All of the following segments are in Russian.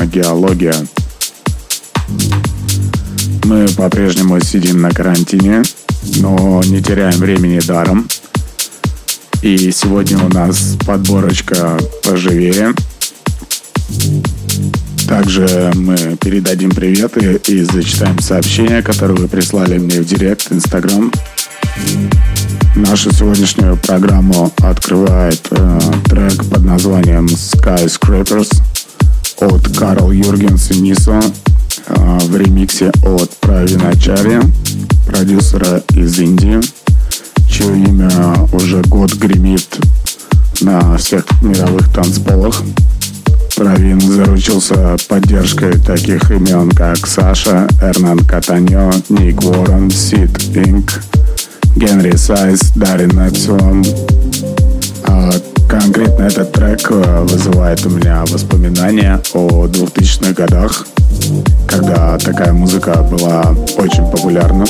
подкаста «Космогеология». Мы по-прежнему сидим на карантине, но не теряем времени даром. И сегодня у нас подборочка поживее. Также мы передадим приветы и зачитаем сообщения, которые вы прислали мне в директ, Инстаграм. Нашу сегодняшнюю программу открывает э, трек под названием Skyscrapers от Карл Юргенс и Нисо э, в ремиксе от Правиначари, продюсера из Индии, чье имя уже год гремит на всех мировых танцполах. Правин заручился поддержкой таких имен, как Саша, Эрнан Катаньо, Ник Уоррен, Сид Инк, Генри Сайз, Дарин Эпсилон. Конкретно этот трек э, вызывает у меня воспоминания о 2000-х годах, когда такая музыка была очень популярна.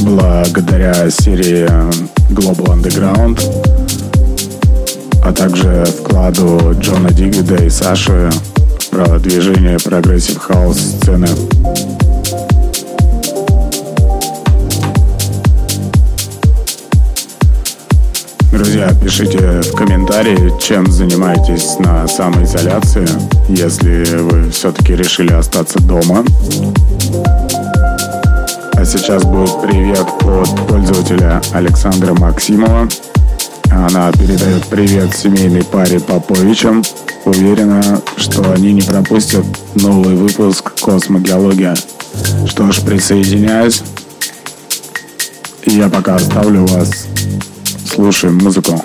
Благодаря серии Global Underground, а также вкладу Джона Дигвида и Саши в продвижение progressive house сцены. Друзья, пишите в комментарии, чем занимаетесь на самоизоляции, если вы все-таки решили остаться дома. А сейчас будет привет от пользователя Александра Максимова. Она передает привет семейной паре Поповичам. Уверена, что они не пропустят новый выпуск «Космогеология». Что ж, присоединяюсь. И я пока оставлю вас Слушаем музыку.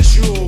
as you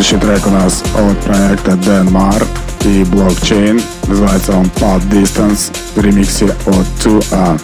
А следующий трек у нас от проекта Denmark и Blockchain. Называется он Pod Distance в ремиксе от 2A.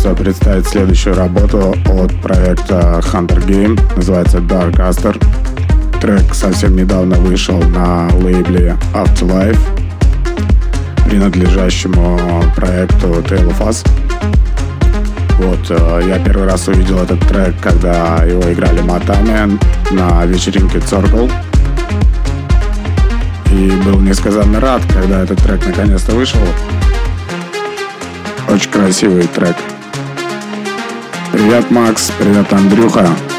Хочется представить следующую работу от проекта Hunter Game. Называется Dark Aster. Трек совсем недавно вышел на лейбле Afterlife, принадлежащему проекту Tale of Us. Вот, э, я первый раз увидел этот трек, когда его играли Матами на вечеринке Circle. И был несказанно рад, когда этот трек наконец-то вышел. Очень красивый трек. Привет, Макс. Привет, Андрюха.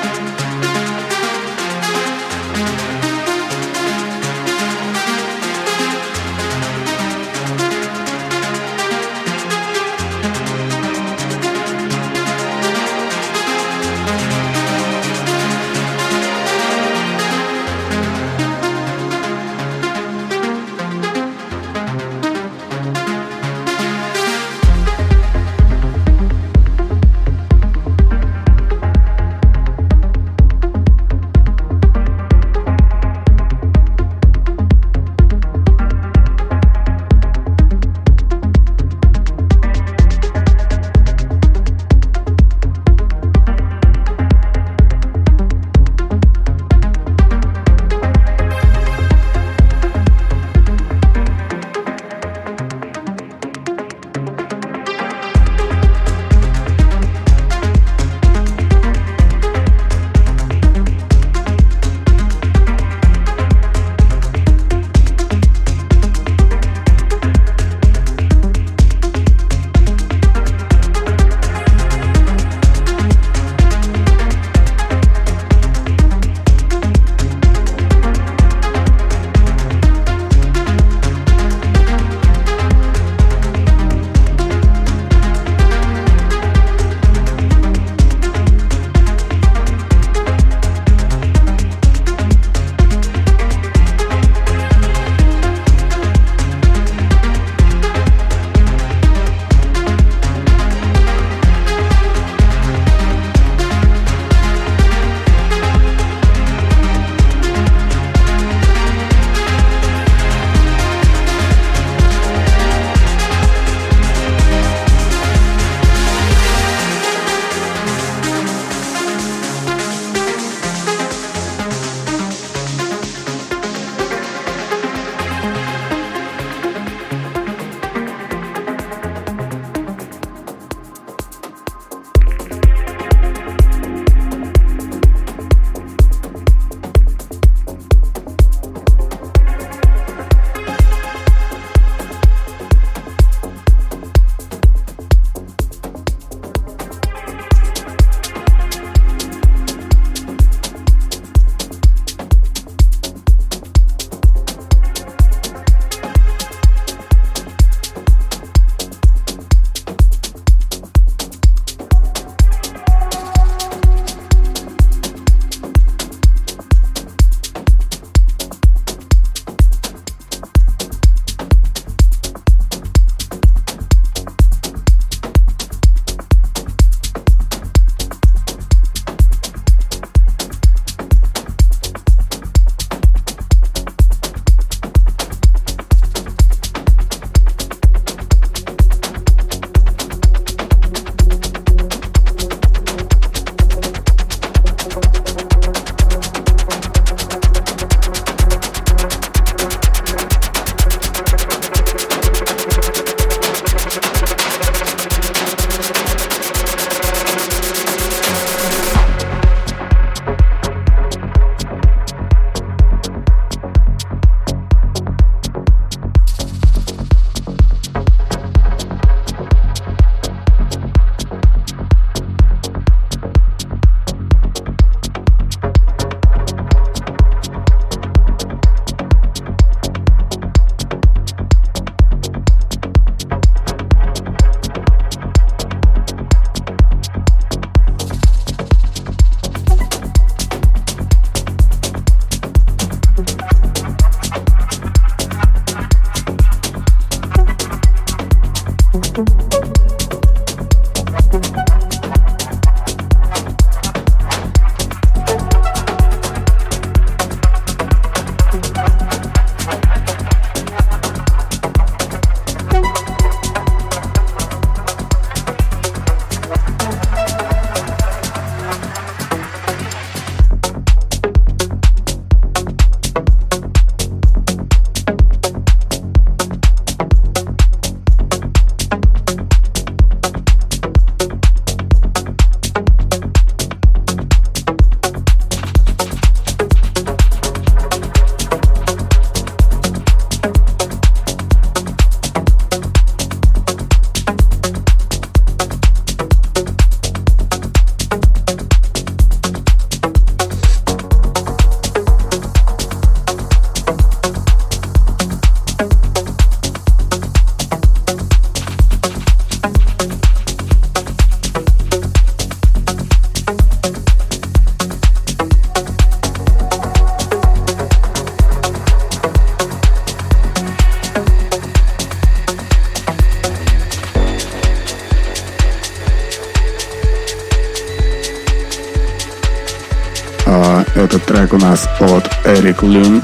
Эрик Люн.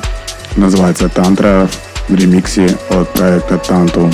Называется «Тантра» в ремиксе от проекта «Тантум».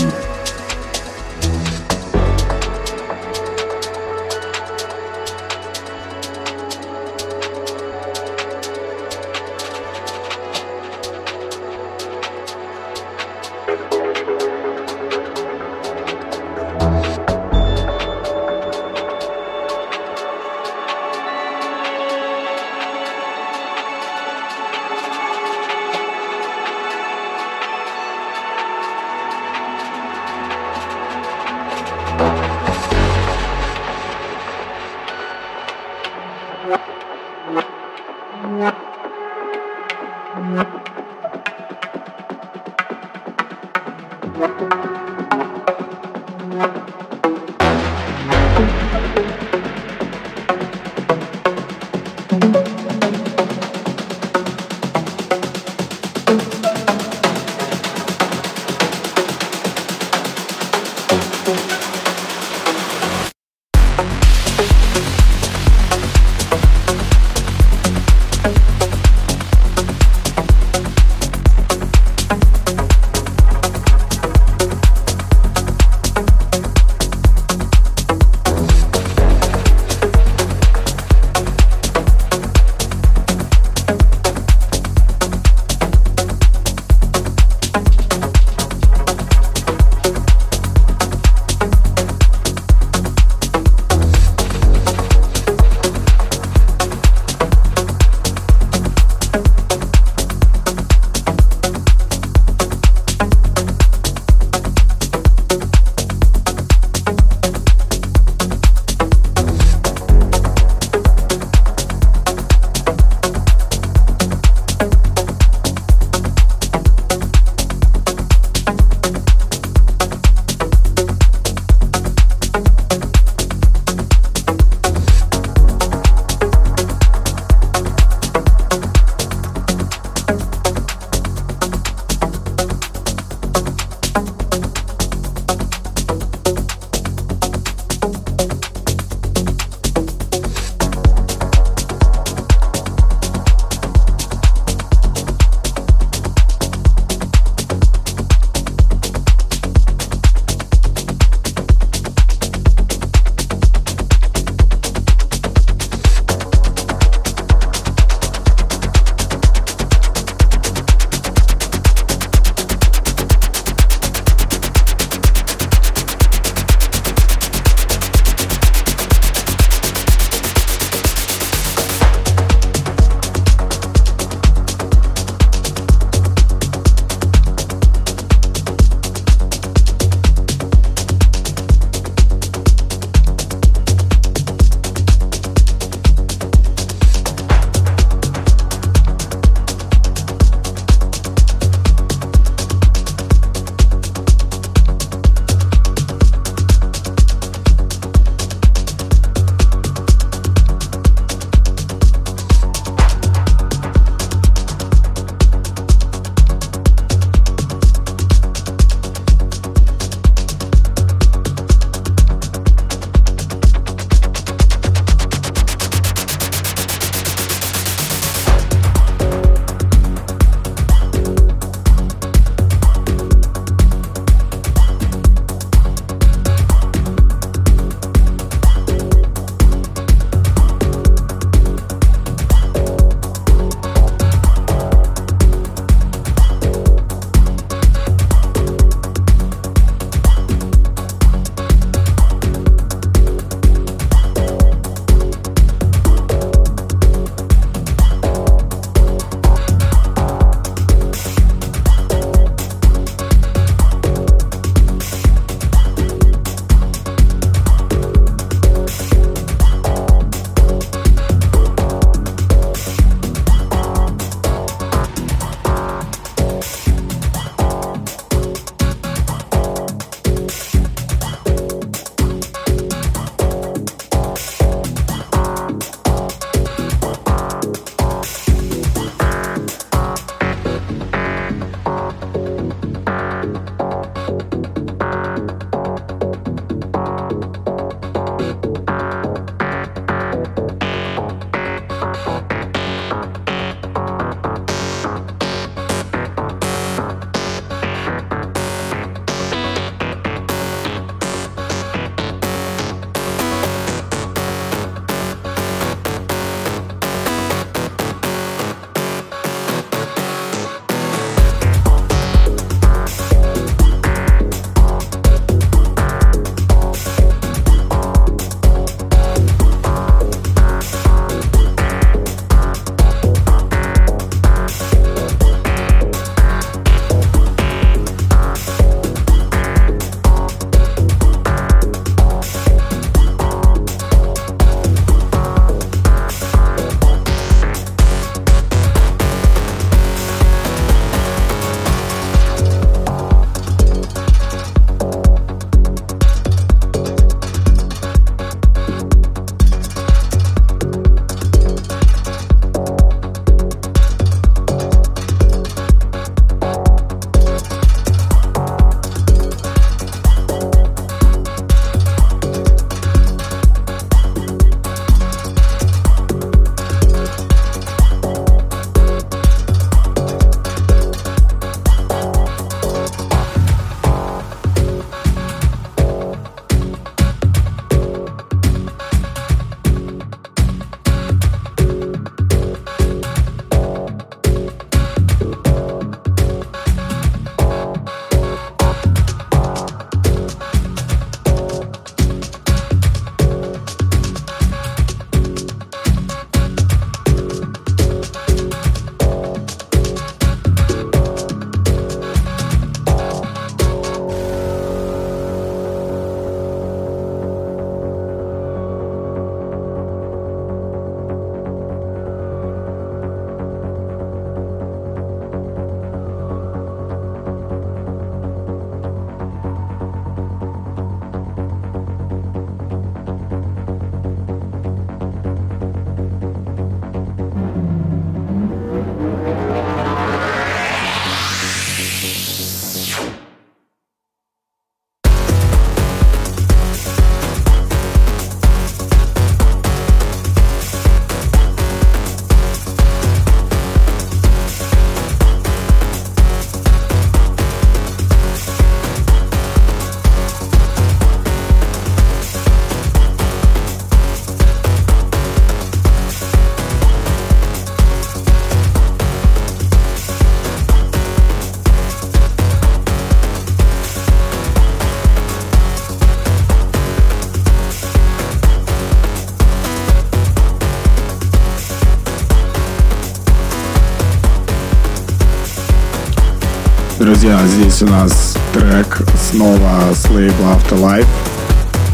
Друзья, здесь у нас трек снова с лейбла Afterlife,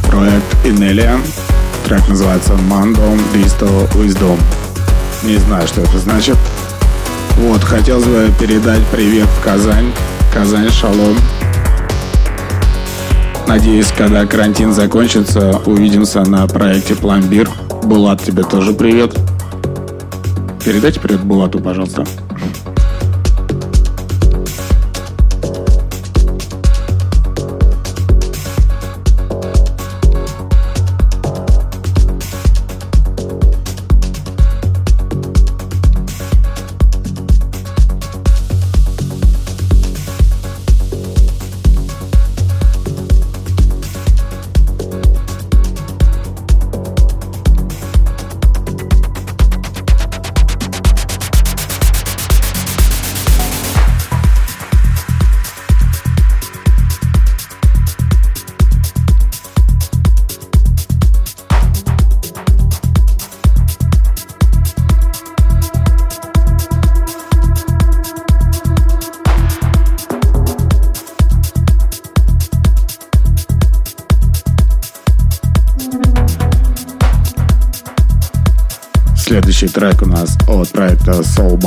проект Inelia. Трек называется Mandom Disto Wisdom. Не знаю, что это значит. Вот, хотелось бы передать привет в Казань. Казань, шалом. Надеюсь, когда карантин закончится, увидимся на проекте Пломбир. Булат, тебе тоже привет. Передайте привет Булату, пожалуйста.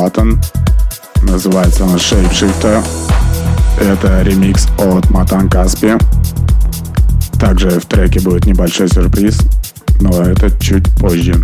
Button. Называется он Shapeshifter. Это ремикс от Матан Каспи. Также в треке будет небольшой сюрприз, но это чуть позже.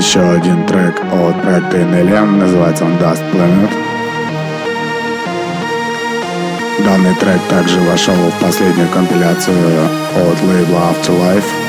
Еще один трек от проекта NLM, называется он Dust Planet. Данный трек также вошел в последнюю компиляцию от лейбла Afterlife.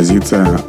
Композиция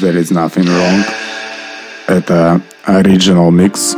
there is nothing wrong at uh, the original mix.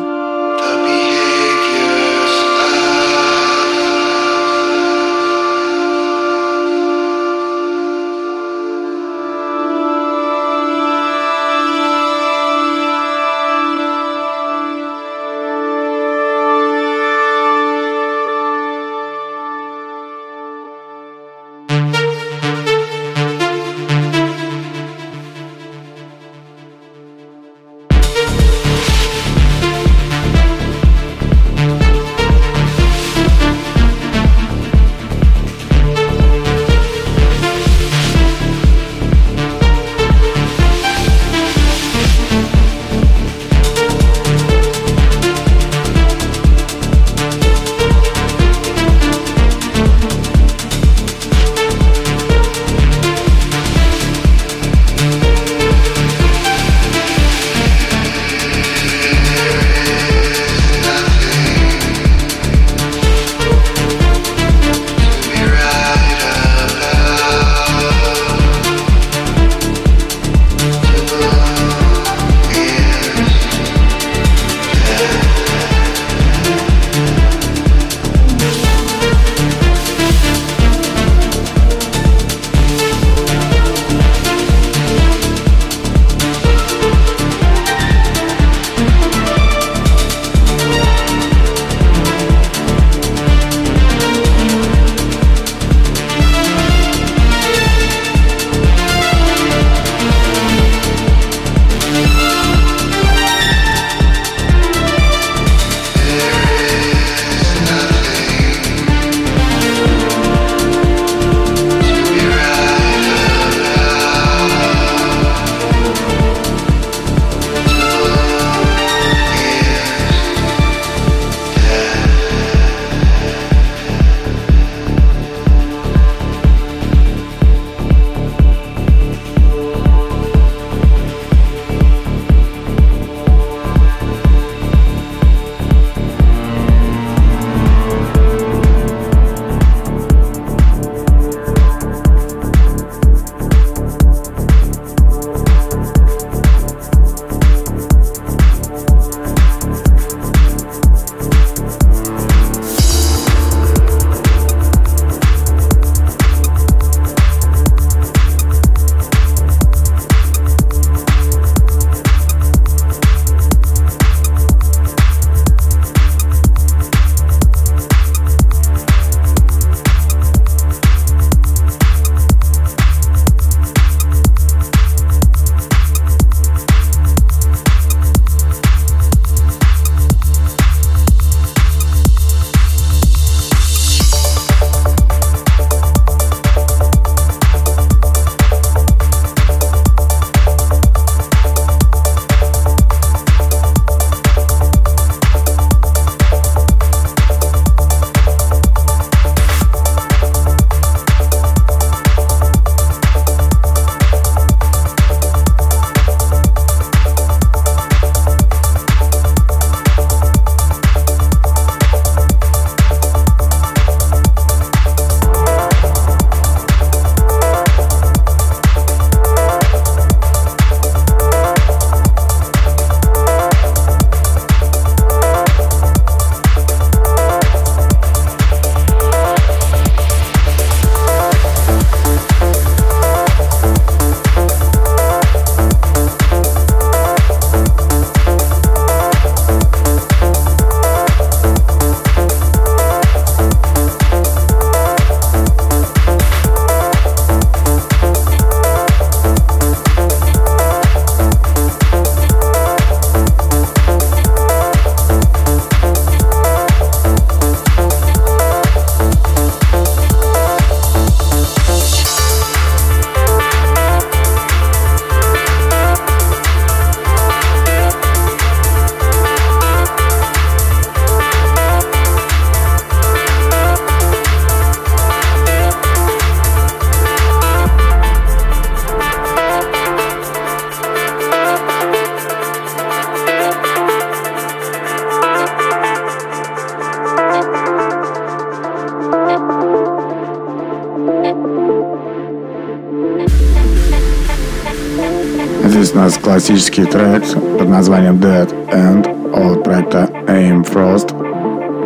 Сейчас у нас классический трек под названием Dead End от проекта Aim Frost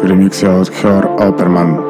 в ремиксе от Her Opperman.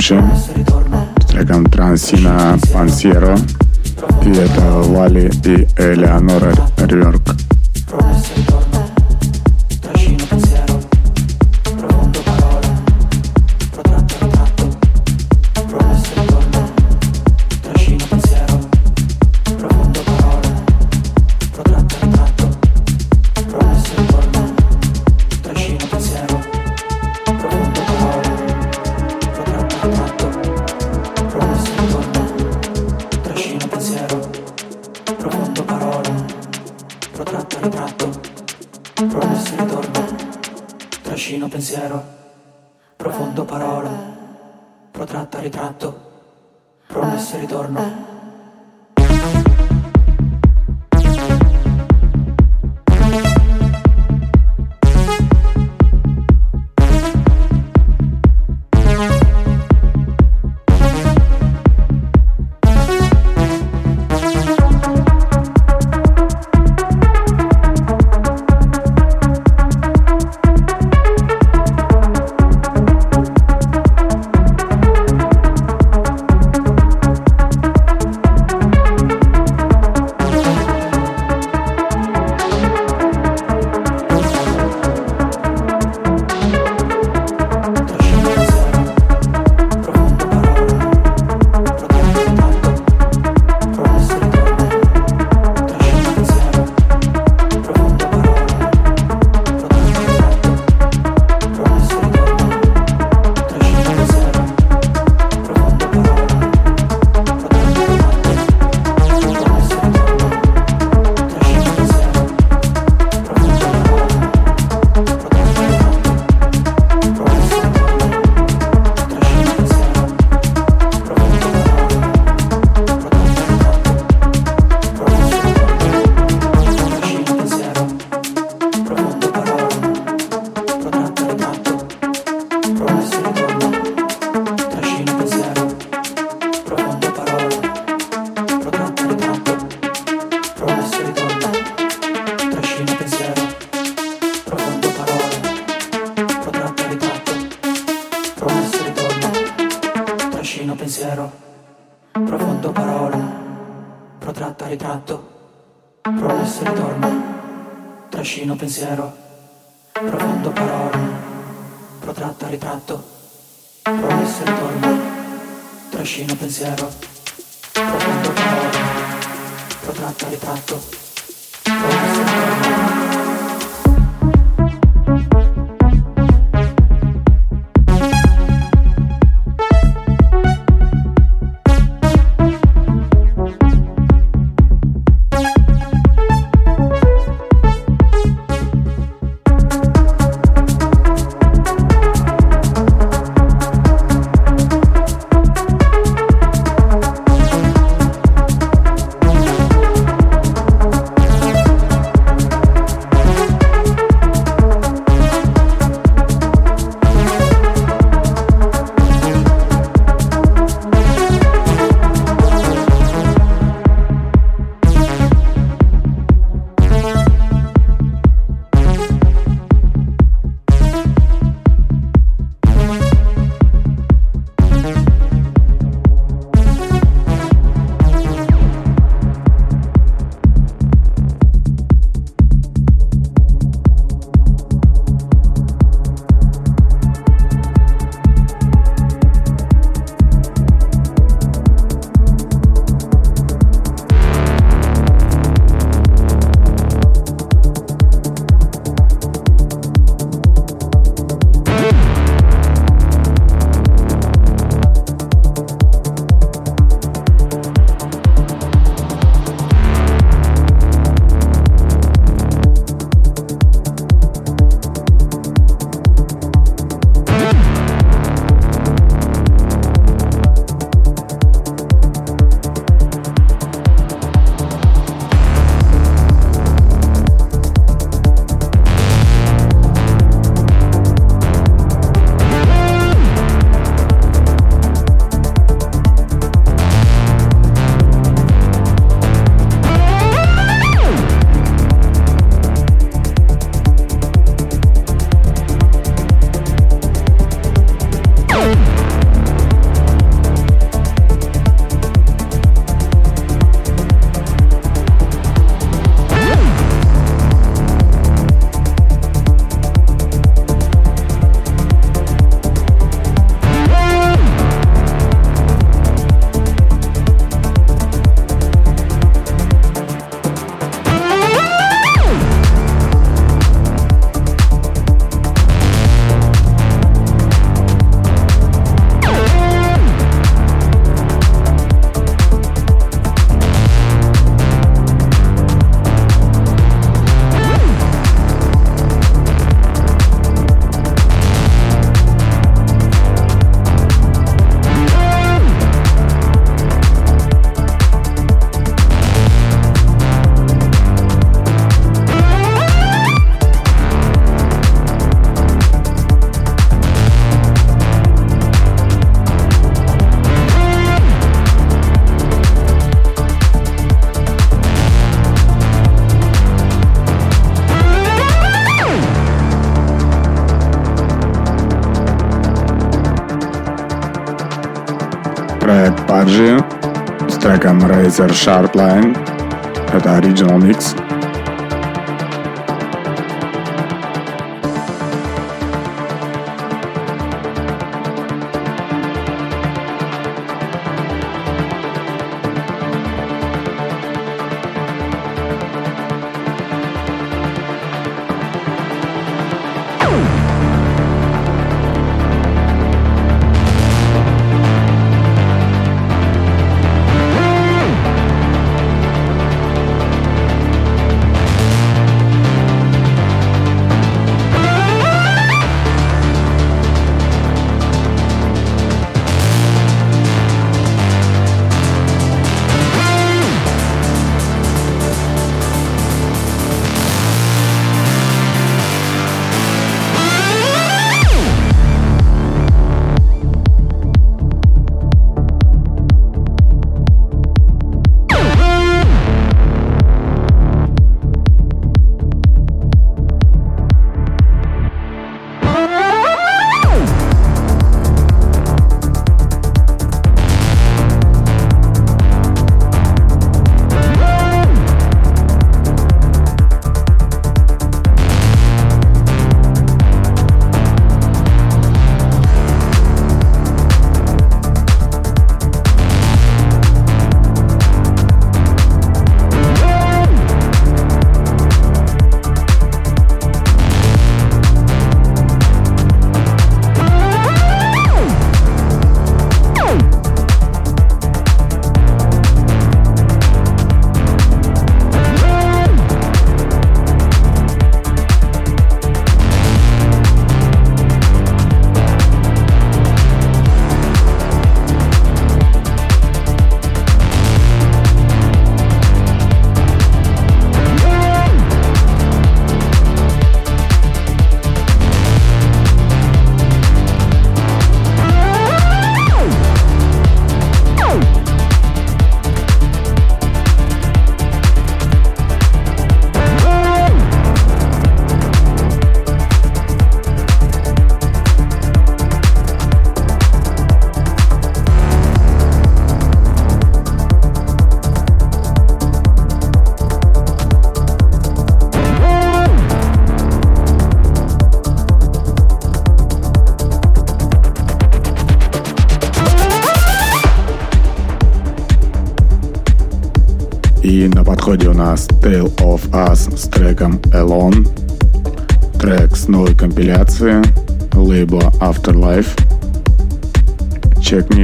exception. Beckham Razor Sharp Line at the original mix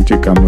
Music come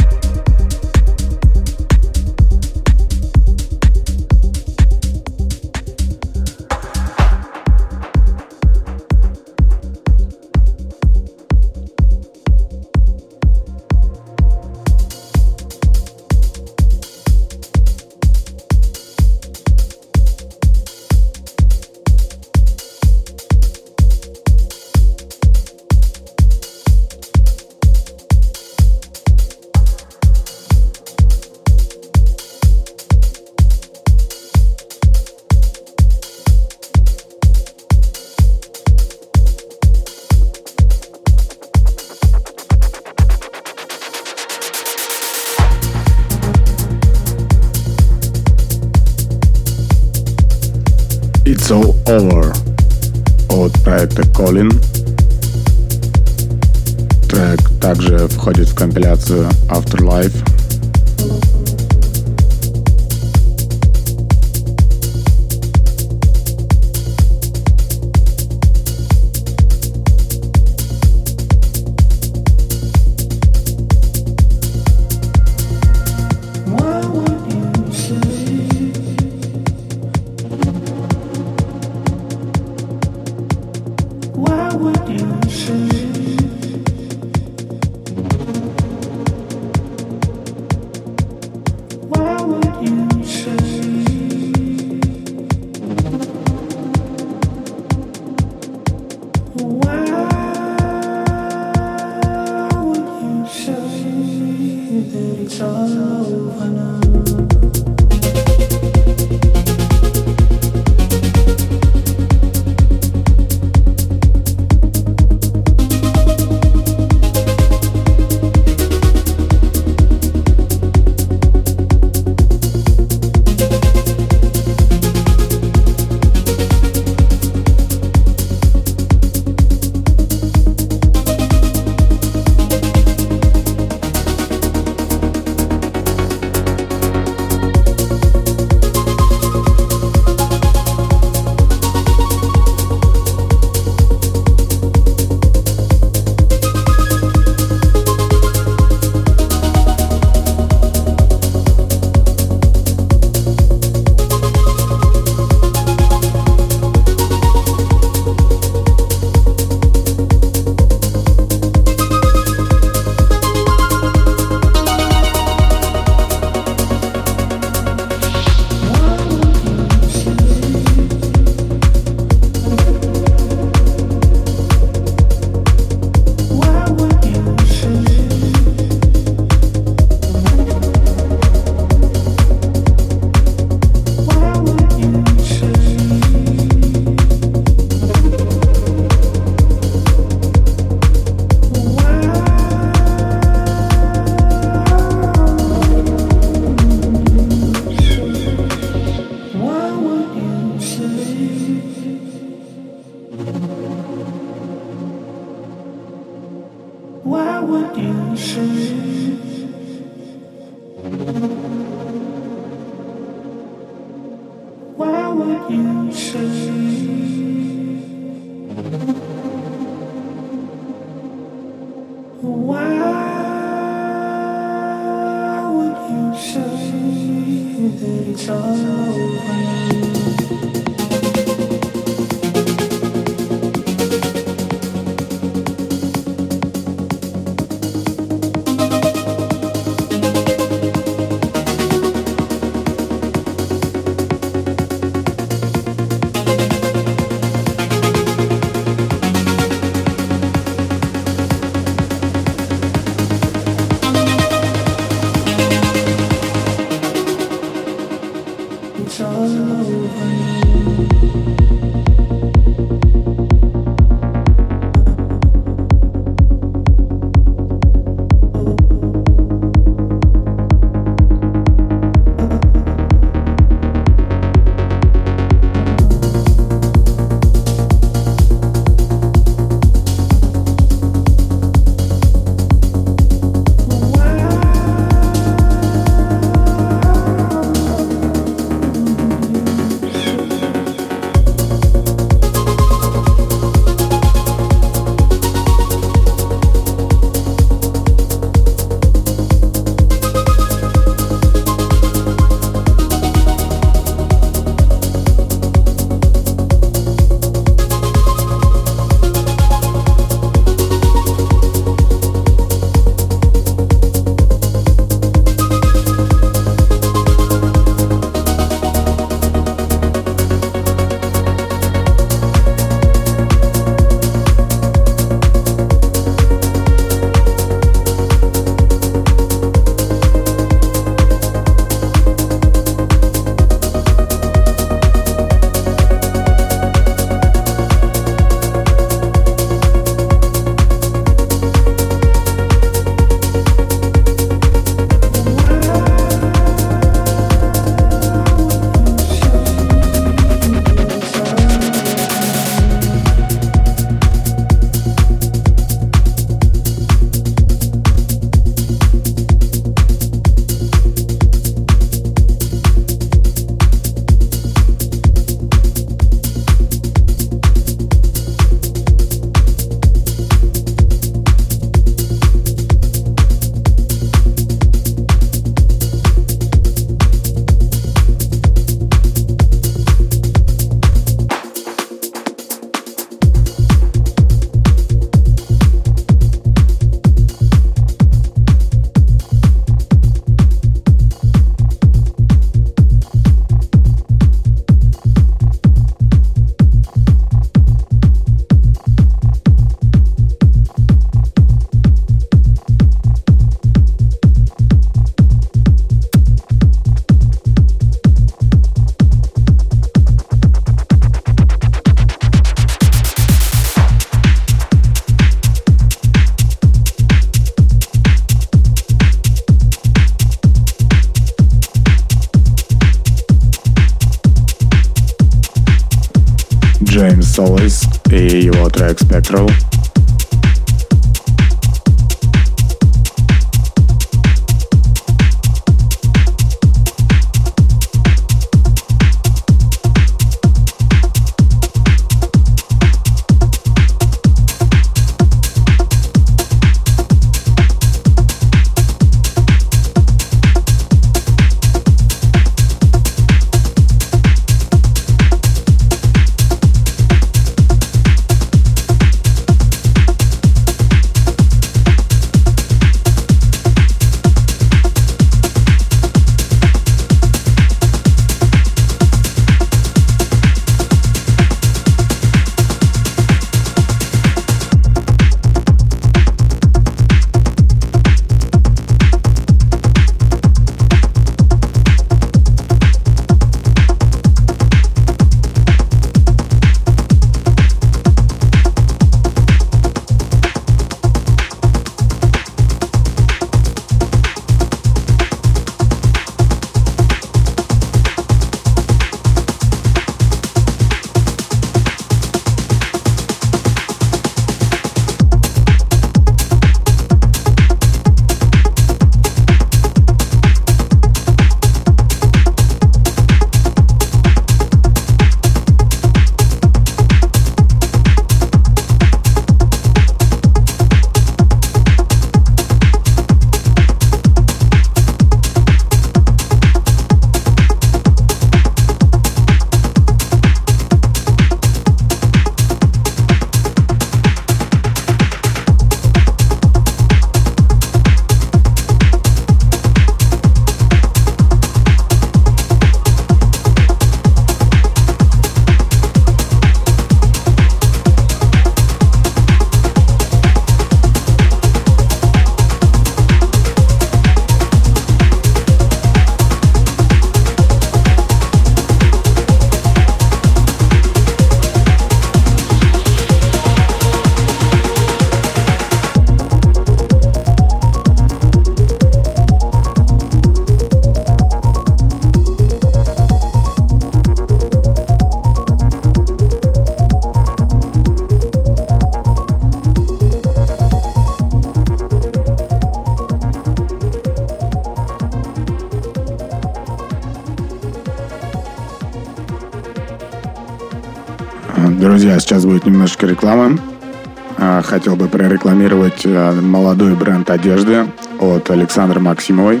бренд одежды от Александра Максимовой.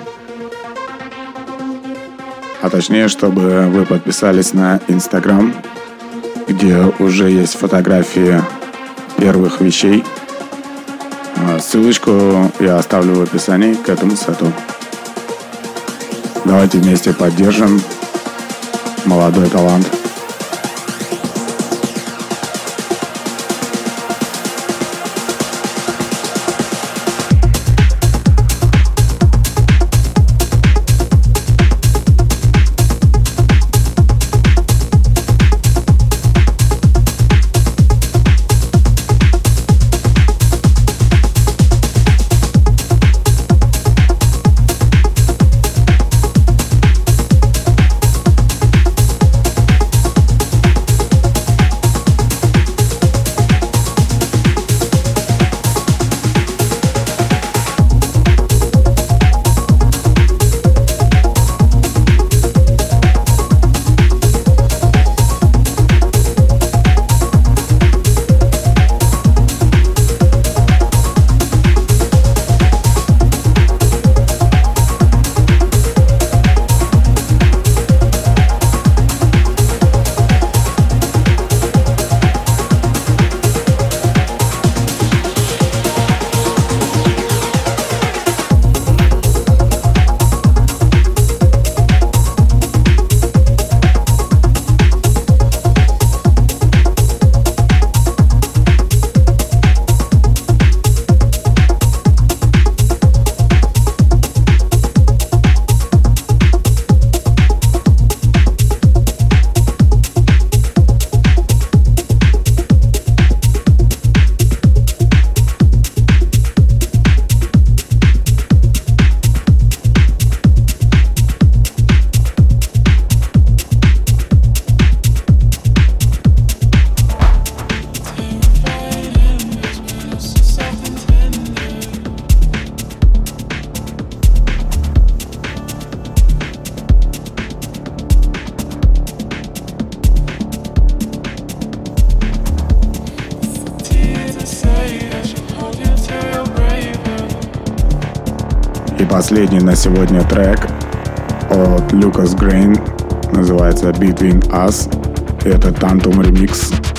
А точнее, чтобы вы подписались на Инстаграм, где уже есть фотографии первых вещей. А, ссылочку я оставлю в описании к этому сету. Давайте вместе поддержим молодой талант. Последний на сегодня трек от Lucas Грейн называется Between Us. Это Tantum Remix.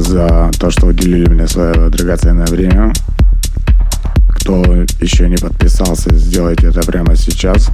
За то, что уделили мне свое драгоценное время. Кто еще не подписался, сделайте это прямо сейчас.